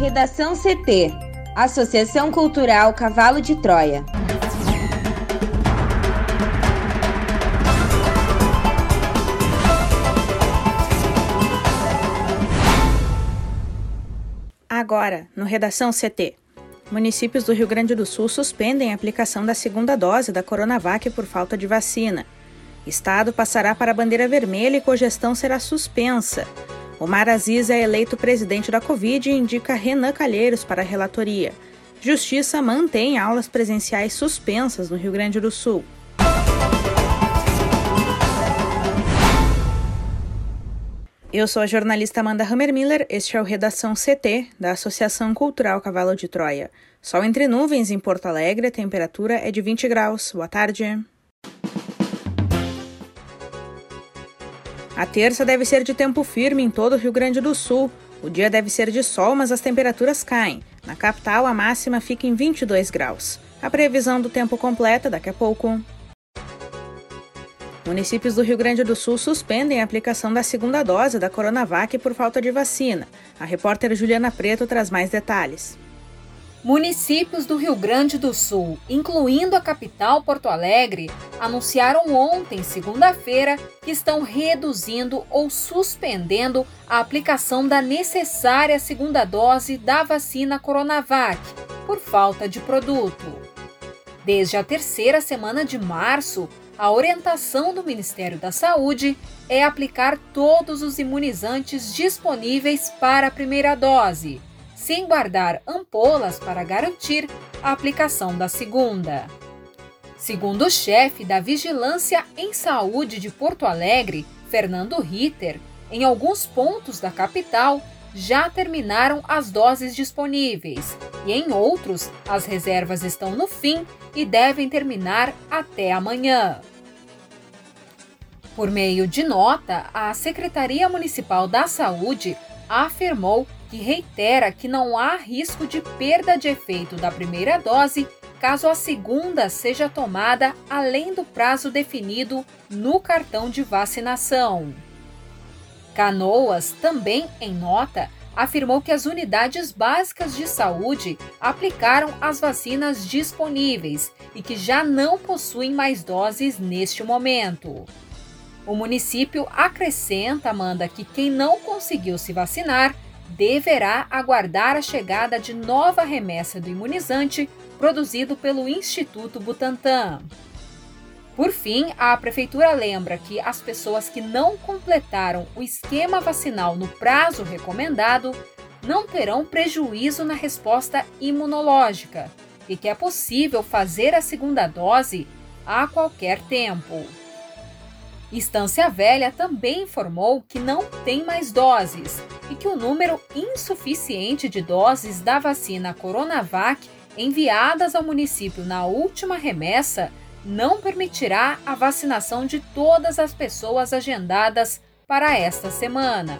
Redação CT Associação Cultural Cavalo de Troia. Agora, no Redação CT. Municípios do Rio Grande do Sul suspendem a aplicação da segunda dose da Coronavac por falta de vacina. Estado passará para a bandeira vermelha e cogestão será suspensa. Omar Aziz é eleito presidente da Covid e indica Renan Calheiros para a relatoria. Justiça mantém aulas presenciais suspensas no Rio Grande do Sul. Eu sou a jornalista Amanda Hammermiller, este é o Redação CT, da Associação Cultural Cavalo de Troia. Sol entre nuvens em Porto Alegre, a temperatura é de 20 graus. Boa tarde. A terça deve ser de tempo firme em todo o Rio Grande do Sul. O dia deve ser de sol, mas as temperaturas caem. Na capital, a máxima fica em 22 graus. A previsão do tempo completa daqui a pouco. Municípios do Rio Grande do Sul suspendem a aplicação da segunda dose da Coronavac por falta de vacina. A repórter Juliana Preto traz mais detalhes. Municípios do Rio Grande do Sul, incluindo a capital Porto Alegre, anunciaram ontem, segunda-feira, que estão reduzindo ou suspendendo a aplicação da necessária segunda dose da vacina Coronavac por falta de produto. Desde a terceira semana de março, a orientação do Ministério da Saúde é aplicar todos os imunizantes disponíveis para a primeira dose, sem guardar ampolas para garantir a aplicação da segunda. Segundo o chefe da Vigilância em Saúde de Porto Alegre, Fernando Ritter, em alguns pontos da capital já terminaram as doses disponíveis e em outros as reservas estão no fim e devem terminar até amanhã. Por meio de nota, a Secretaria Municipal da Saúde afirmou que reitera que não há risco de perda de efeito da primeira dose caso a segunda seja tomada além do prazo definido no cartão de vacinação. Canoas, também em nota, afirmou que as unidades básicas de saúde aplicaram as vacinas disponíveis e que já não possuem mais doses neste momento. O município acrescenta, Amanda, que quem não conseguiu se vacinar deverá aguardar a chegada de nova remessa do imunizante produzido pelo Instituto Butantan. Por fim, a prefeitura lembra que as pessoas que não completaram o esquema vacinal no prazo recomendado não terão prejuízo na resposta imunológica e que é possível fazer a segunda dose a qualquer tempo. Estância Velha também informou que não tem mais doses e que o número insuficiente de doses da vacina Coronavac enviadas ao município na última remessa não permitirá a vacinação de todas as pessoas agendadas para esta semana.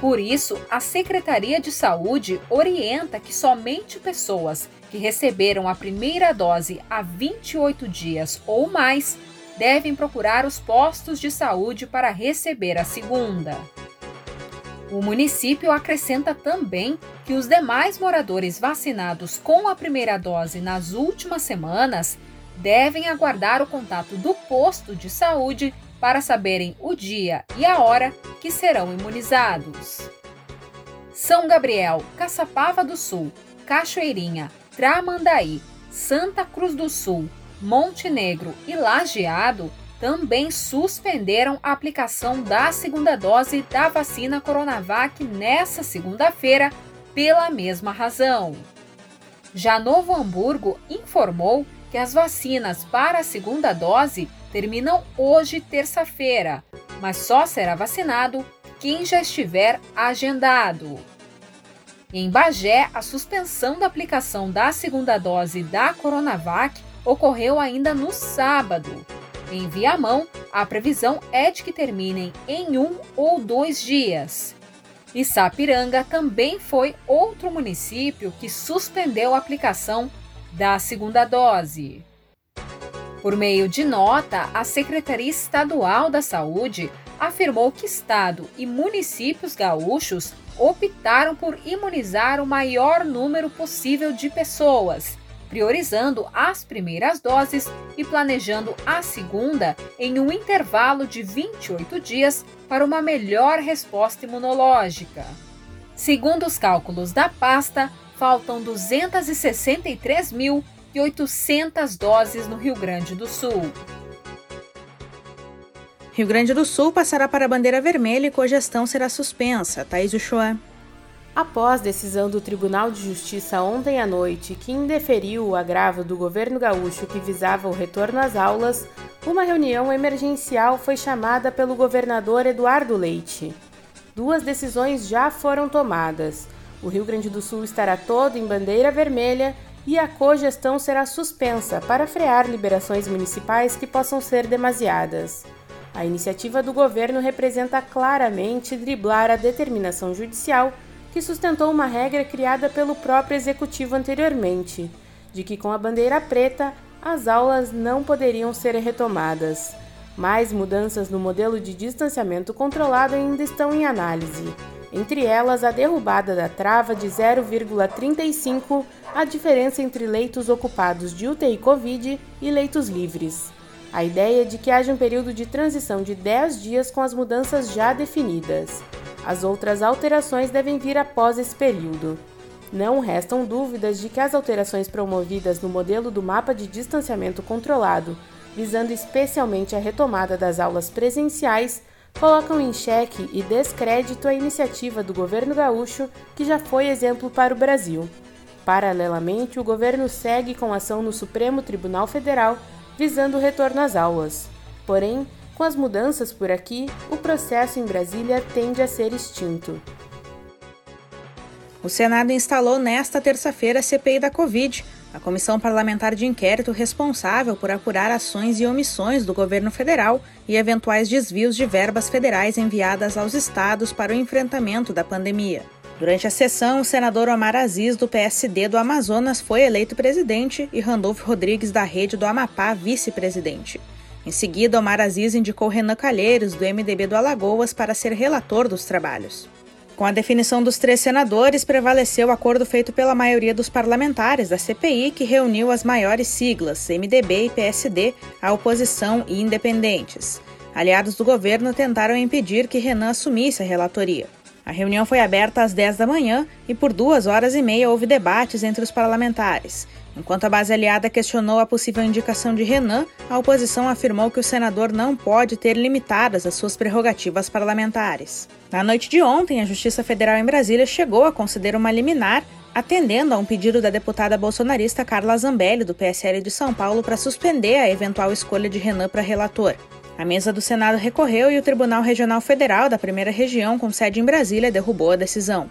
Por isso, a Secretaria de Saúde orienta que somente pessoas que receberam a primeira dose há 28 dias ou mais devem procurar os postos de saúde para receber a segunda. O município acrescenta também que os demais moradores vacinados com a primeira dose nas últimas semanas devem aguardar o contato do posto de saúde para saberem o dia e a hora que serão imunizados. São Gabriel, Caçapava do Sul, Cachoeirinha, Tramandaí, Santa Cruz do Sul, Montenegro e Lajeado também suspenderam a aplicação da segunda dose da vacina Coronavac nesta segunda-feira pela mesma razão. Já Novo Hamburgo informou que as vacinas para a segunda dose terminam hoje, terça-feira, mas só será vacinado quem já estiver agendado. Em Bagé, a suspensão da aplicação da segunda dose da Coronavac ocorreu ainda no sábado. Em Viamão, a previsão é de que terminem em um ou dois dias. E Sapiranga também foi outro município que suspendeu a aplicação da segunda dose. Por meio de nota, a Secretaria Estadual da Saúde afirmou que Estado e municípios gaúchos optaram por imunizar o maior número possível de pessoas, priorizando as primeiras doses e planejando a segunda em um intervalo de 28 dias para uma melhor resposta imunológica. Segundo os cálculos da pasta, faltam 263.800 doses no Rio Grande do Sul. Rio Grande do Sul passará para a bandeira vermelha e cogestão será suspensa. Thaís Uchoa. Após decisão do Tribunal de Justiça ontem à noite, que indeferiu o agravo do governo gaúcho que visava o retorno às aulas, uma reunião emergencial foi chamada pelo governador Eduardo Leite. Duas decisões já foram tomadas. O Rio Grande do Sul estará todo em bandeira vermelha e a cogestão será suspensa para frear liberações municipais que possam ser demasiadas. A iniciativa do governo representa claramente driblar a determinação judicial que sustentou uma regra criada pelo próprio executivo anteriormente, de que com a bandeira preta as aulas não poderiam ser retomadas. Mais mudanças no modelo de distanciamento controlado ainda estão em análise, entre elas a derrubada da trava de 0,35, a diferença entre leitos ocupados de UTI Covid e leitos livres. A ideia é de que haja um período de transição de 10 dias com as mudanças já definidas. As outras alterações devem vir após esse período. Não restam dúvidas de que as alterações promovidas no modelo do mapa de distanciamento controlado, visando especialmente a retomada das aulas presenciais, colocam em xeque e descrédito a iniciativa do governo gaúcho, que já foi exemplo para o Brasil. Paralelamente, o governo segue com ação no Supremo Tribunal Federal visando o retorno às aulas. Porém, com as mudanças por aqui, o processo em Brasília tende a ser extinto. O Senado instalou nesta terça-feira a CPI da Covid, a comissão parlamentar de inquérito responsável por apurar ações e omissões do governo federal e eventuais desvios de verbas federais enviadas aos estados para o enfrentamento da pandemia. Durante a sessão, o senador Omar Aziz, do PSD do Amazonas, foi eleito presidente e Randolfo Rodrigues, da Rede do Amapá, vice-presidente. Em seguida, Omar Aziz indicou Renan Calheiros, do MDB do Alagoas, para ser relator dos trabalhos. Com a definição dos três senadores, prevaleceu o acordo feito pela maioria dos parlamentares da CPI, que reuniu as maiores siglas, MDB e PSD, a oposição e independentes. Aliados do governo tentaram impedir que Renan assumisse a relatoria. A reunião foi aberta às 10 da manhã e por duas horas e meia houve debates entre os parlamentares. Enquanto a base aliada questionou a possível indicação de Renan, a oposição afirmou que o senador não pode ter limitadas as suas prerrogativas parlamentares. Na noite de ontem, a Justiça Federal em Brasília chegou a conceder uma liminar, atendendo a um pedido da deputada bolsonarista Carla Zambelli, do PSL de São Paulo, para suspender a eventual escolha de Renan para relator. A mesa do Senado recorreu e o Tribunal Regional Federal da Primeira Região, com sede em Brasília, derrubou a decisão.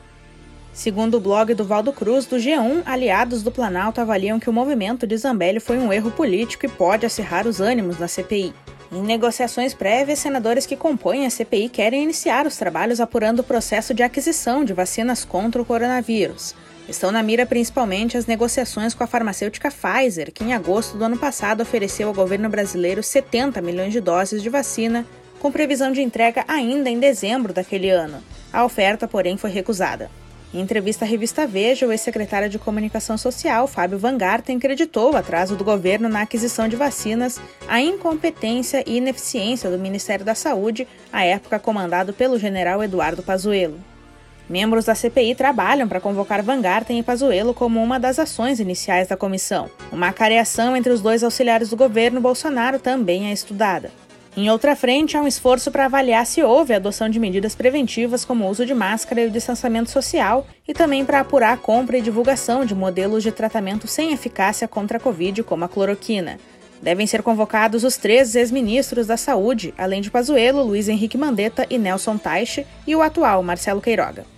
Segundo o blog do Valdo Cruz, do G1, aliados do Planalto avaliam que o movimento de Zambelli foi um erro político e pode acirrar os ânimos na CPI. Em negociações prévias, senadores que compõem a CPI querem iniciar os trabalhos apurando o processo de aquisição de vacinas contra o coronavírus. Estão na mira principalmente as negociações com a farmacêutica Pfizer, que em agosto do ano passado ofereceu ao governo brasileiro 70 milhões de doses de vacina, com previsão de entrega ainda em dezembro daquele ano. A oferta, porém, foi recusada. Em entrevista à revista Veja, o ex-secretário de Comunicação Social, Fábio Van Garten, o atraso do governo na aquisição de vacinas à incompetência e ineficiência do Ministério da Saúde, à época comandado pelo general Eduardo Pazuello. Membros da CPI trabalham para convocar Van Garten e Pazuello como uma das ações iniciais da comissão. Uma acareação entre os dois auxiliares do governo Bolsonaro também é estudada. Em outra frente, há um esforço para avaliar se houve adoção de medidas preventivas como o uso de máscara e o distanciamento social, e também para apurar a compra e divulgação de modelos de tratamento sem eficácia contra a Covid, como a cloroquina. Devem ser convocados os três ex-ministros da Saúde, além de Pazuello, Luiz Henrique Mandetta e Nelson Taixe, e o atual Marcelo Queiroga.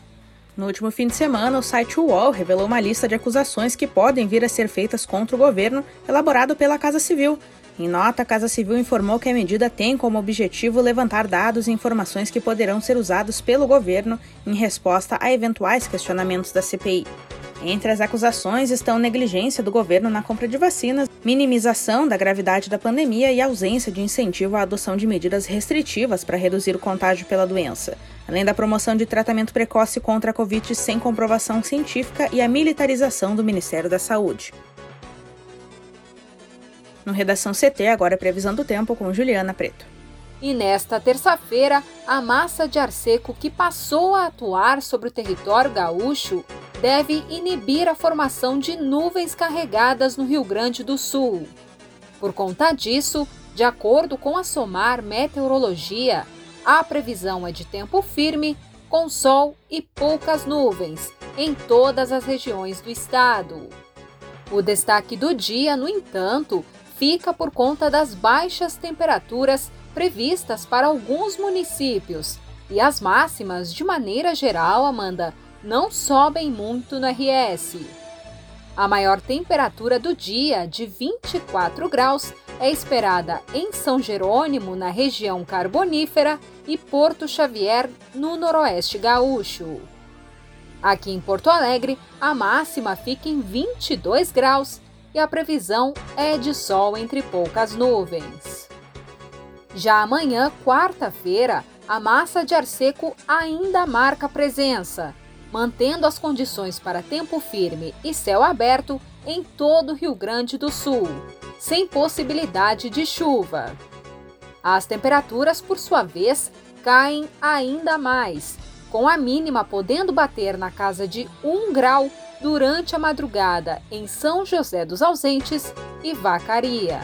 No último fim de semana, o site UOL revelou uma lista de acusações que podem vir a ser feitas contra o governo, elaborado pela Casa Civil. Em nota, a Casa Civil informou que a medida tem como objetivo levantar dados e informações que poderão ser usados pelo governo em resposta a eventuais questionamentos da CPI. Entre as acusações estão negligência do governo na compra de vacinas, minimização da gravidade da pandemia e ausência de incentivo à adoção de medidas restritivas para reduzir o contágio pela doença, além da promoção de tratamento precoce contra a Covid sem comprovação científica e a militarização do Ministério da Saúde. No Redação CT, agora é previsão do tempo com Juliana Preto. E nesta terça-feira, a massa de ar seco que passou a atuar sobre o território gaúcho deve inibir a formação de nuvens carregadas no Rio Grande do Sul. Por conta disso, de acordo com a SOMAR Meteorologia, a previsão é de tempo firme, com sol e poucas nuvens em todas as regiões do estado. O destaque do dia, no entanto, fica por conta das baixas temperaturas previstas para alguns municípios. E as máximas, de maneira geral, Amanda, não sobem muito no RS. A maior temperatura do dia, de 24 graus, é esperada em São Jerônimo, na região carbonífera, e Porto Xavier, no noroeste gaúcho. Aqui em Porto Alegre, a máxima fica em 22 graus e a previsão é de sol entre poucas nuvens. Já amanhã, quarta-feira, a massa de ar seco ainda marca presença, mantendo as condições para tempo firme e céu aberto em todo o Rio Grande do Sul, sem possibilidade de chuva. As temperaturas, por sua vez, caem ainda mais, com a mínima podendo bater na casa de 1 grau durante a madrugada em São José dos Ausentes e Vacaria.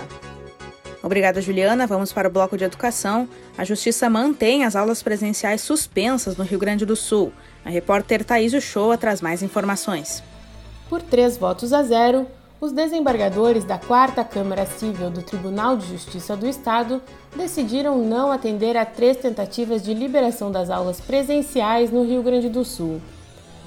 Obrigada, Juliana. Vamos para o bloco de educação. A Justiça mantém as aulas presenciais suspensas no Rio Grande do Sul. A repórter Thaís Uchoa traz mais informações. Por três votos a zero, os desembargadores da Quarta Câmara Civil do Tribunal de Justiça do Estado decidiram não atender a três tentativas de liberação das aulas presenciais no Rio Grande do Sul.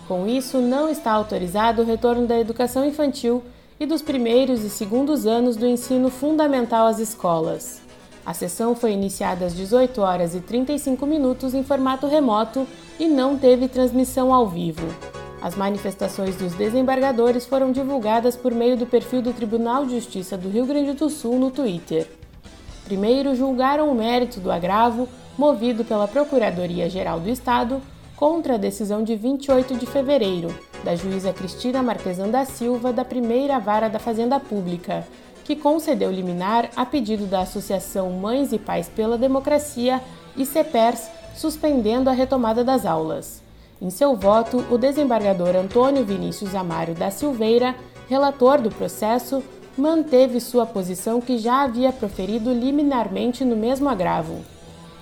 Com isso, não está autorizado o retorno da educação infantil e dos primeiros e segundos anos do ensino fundamental às escolas. A sessão foi iniciada às 18 horas e 35 minutos em formato remoto e não teve transmissão ao vivo. As manifestações dos desembargadores foram divulgadas por meio do perfil do Tribunal de Justiça do Rio Grande do Sul no Twitter. Primeiro, julgaram o mérito do agravo movido pela Procuradoria-Geral do Estado contra a decisão de 28 de fevereiro da juíza Cristina Marquesan da Silva da primeira vara da Fazenda Pública, que concedeu liminar a pedido da Associação Mães e Pais pela Democracia e CEPERS, suspendendo a retomada das aulas. Em seu voto, o desembargador Antônio Vinícius Amário da Silveira, relator do processo, manteve sua posição que já havia proferido liminarmente no mesmo agravo.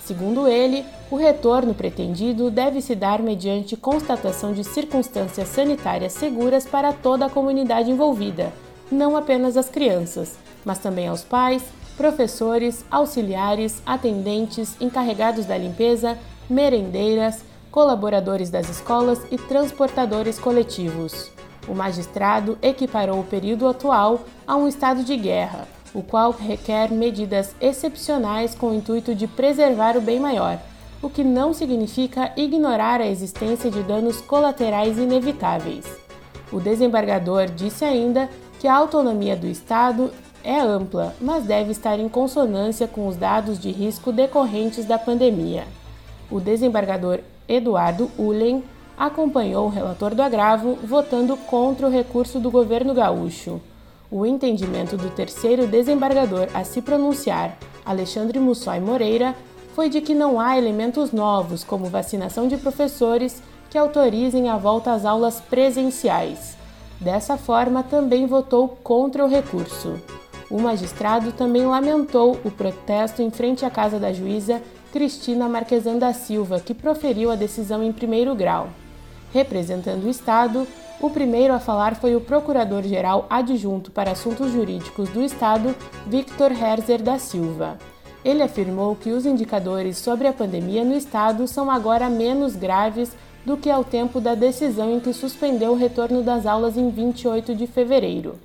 Segundo ele, o retorno pretendido deve se dar mediante constatação de circunstâncias sanitárias seguras para toda a comunidade envolvida, não apenas as crianças, mas também aos pais, professores, auxiliares, atendentes, encarregados da limpeza, merendeiras, colaboradores das escolas e transportadores coletivos. O magistrado equiparou o período atual a um estado de guerra, o qual requer medidas excepcionais com o intuito de preservar o bem maior, o que não significa ignorar a existência de danos colaterais inevitáveis. O desembargador disse ainda que a autonomia do Estado é ampla, mas deve estar em consonância com os dados de risco decorrentes da pandemia. O desembargador Eduardo Ullen acompanhou o relator do agravo, votando contra o recurso do governo gaúcho. O entendimento do terceiro desembargador a se pronunciar, Alexandre Mussói Moreira, foi de que não há elementos novos, como vacinação de professores, que autorizem a volta às aulas presenciais. Dessa forma, também votou contra o recurso. O magistrado também lamentou o protesto em frente à casa da juíza Cristina Marquesan da Silva, que proferiu a decisão em primeiro grau. Representando o Estado, o primeiro a falar foi o Procurador-Geral Adjunto para Assuntos Jurídicos do Estado, Victor Herzer da Silva. Ele afirmou que os indicadores sobre a pandemia no Estado são agora menos graves do que ao tempo da decisão em que suspendeu o retorno das aulas em 28 de fevereiro.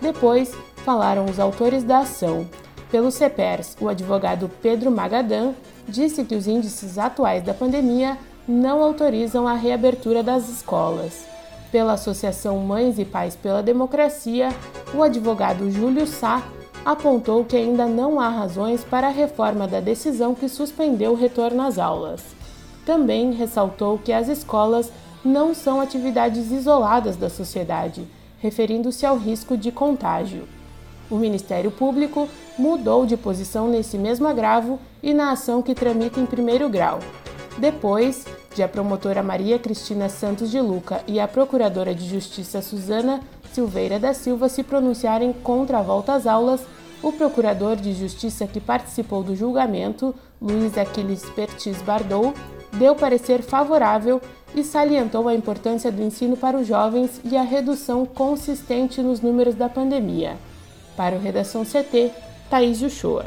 Depois, falaram os autores da ação. Pelo CEPERS, o advogado Pedro Magadan disse que os índices atuais da pandemia não autorizam a reabertura das escolas. Pela Associação Mães e Pais pela Democracia, o advogado Júlio Sá apontou que ainda não há razões para a reforma da decisão que suspendeu o retorno às aulas. Também ressaltou que as escolas não são atividades isoladas da sociedade, referindo-se ao risco de contágio. O Ministério Público mudou de posição nesse mesmo agravo e na ação que tramita em primeiro grau. Depois de a promotora Maria Cristina Santos de Luca e a procuradora de Justiça Suzana Silveira da Silva se pronunciarem contra a volta às aulas, o procurador de Justiça que participou do julgamento, Luiz Aquiles Pertis Bardou, deu parecer favorável e salientou a importância do ensino para os jovens e a redução consistente nos números da pandemia. Para o Redação CT, Thaís Uchoa.